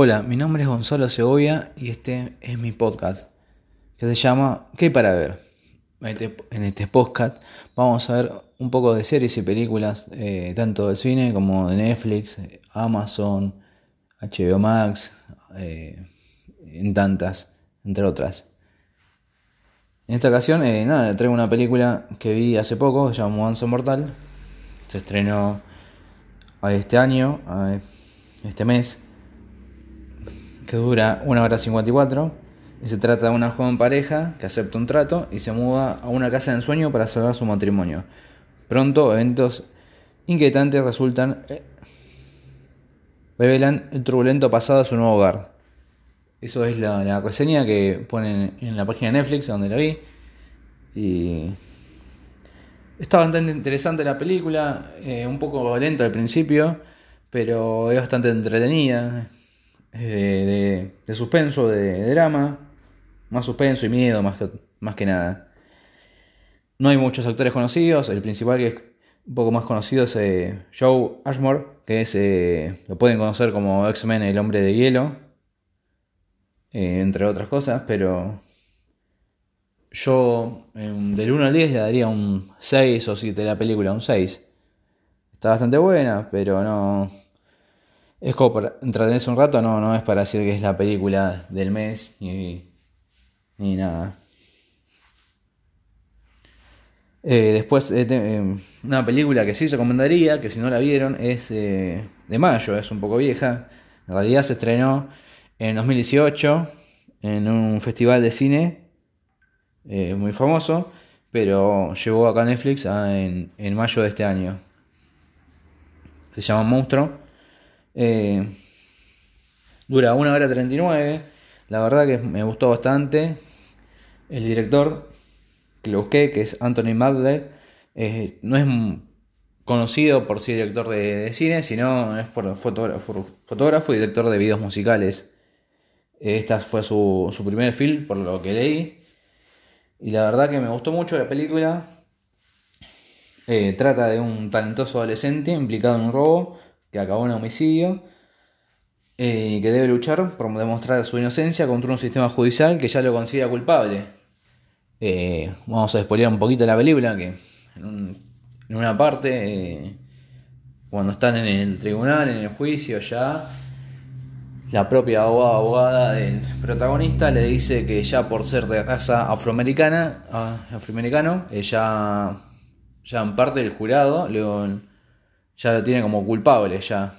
Hola, mi nombre es Gonzalo Segovia y este es mi podcast que se llama ¿Qué hay para ver? Este, en este podcast vamos a ver un poco de series y películas, eh, tanto del cine como de Netflix, Amazon, HBO Max, eh, en tantas, entre otras. En esta ocasión, eh, nada, traigo una película que vi hace poco, que se llama Once Mortal. Se estrenó este año, este mes que dura 1 hora 54 y se trata de una joven pareja que acepta un trato y se muda a una casa de ensueño para salvar su matrimonio. Pronto eventos inquietantes resultan eh, revelan el turbulento pasado de su nuevo hogar. Eso es la, reseña que ponen en la página de Netflix donde la vi y está bastante interesante la película, eh, un poco lenta al principio, pero es bastante entretenida de, suspenso, de, drama, más suspenso y miedo más que, más que nada. No hay muchos actores conocidos, el principal que es un poco más conocido es eh, Joe Ashmore, que es, eh, lo pueden conocer como X-Men, el hombre de hielo, eh, entre otras cosas, pero yo del 1 al 10 le daría un 6 o 7 de la película, un 6. Está bastante buena, pero no, es como para entretenerse un rato, no, no es para decir que es la película del mes ni, ni nada. Eh, después, eh, eh, una película que sí recomendaría, que si no la vieron, es de mayo, es un poco vieja. En realidad se estrenó en 2018 en un festival de cine muy famoso, pero llegó acá a Netflix ah, en, en mayo de este año. Se llama Monstruo. Eh, dura 1 hora 39. La verdad que me gustó bastante. El director que lo busqué, que es Anthony Madler, eh, no es conocido por ser director de, cine, sino es por fotógrafo, fotógrafo, y director de videos musicales. Esta fue su, su primer film, por lo que leí. Y la verdad que me gustó mucho la película. Eh, trata de un talentoso adolescente implicado en un robo que acabó en homicidio eh, y que debe luchar por demostrar su inocencia contra un sistema judicial que ya lo considera culpable. Eh, vamos a despolear un poquito la película, que en, una parte, eh, cuando están en el tribunal, en el juicio ya, la propia abogada, del protagonista le dice que ya por ser de raza afroamericana, ah, afroamericano, ya, ya en parte del jurado, luego ya lo tiene como culpable, ya,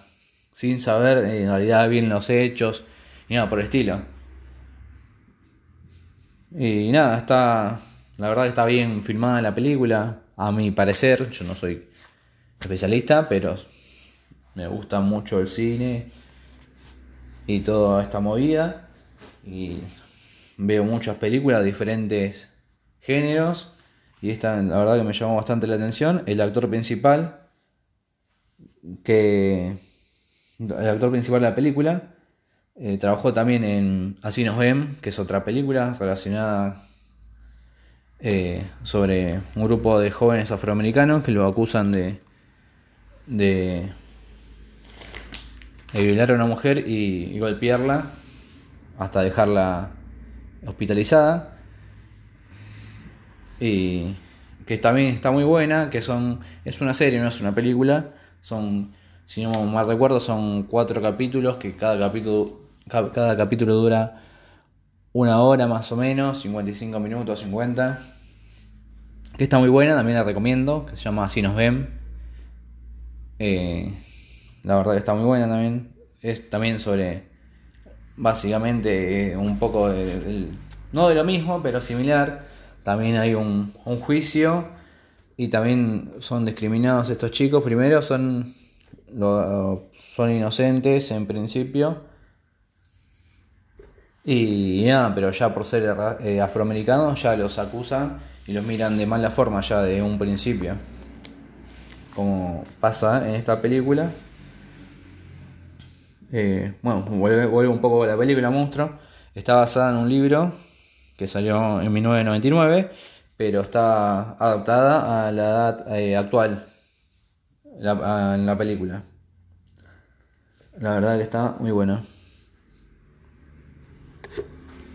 sin saber en realidad bien los hechos, ni nada por el estilo. Y nada, está, la verdad está bien filmada la película, a mi parecer, yo no soy especialista, pero me gusta mucho el cine y toda esta movida. Y veo muchas películas de diferentes géneros. Y esta la verdad que me llamó bastante la atención. El actor principal que el actor principal de la película eh, trabajó también en Así nos ven, que es otra película relacionada eh, sobre un grupo de jóvenes afroamericanos que lo acusan de, de, violar a una mujer y, golpearla hasta dejarla hospitalizada. Y que también está muy buena, que son es una serie, no es una película son, si no mal recuerdo, son cuatro capítulos que cada capítulo, cada, capítulo dura una hora más o menos, 55 minutos, 50. Que está muy buena, también la recomiendo, que se llama Así nos ven. Eh, la verdad que está muy buena también. Es también sobre, básicamente, eh, un poco de, no de lo mismo, pero similar. También hay un, un juicio y también son discriminados estos chicos. Primero son, son inocentes en principio. Y, nada, pero ya por ser eh, afroamericanos ya los acusan y los miran de mala forma ya de un principio. Como pasa en esta película. Eh, bueno, vuelvo, un poco a la película Monstruo. Está basada en un libro que salió en 1999 pero está adaptada a la edad eh, actual en la película. La verdad que está muy buena.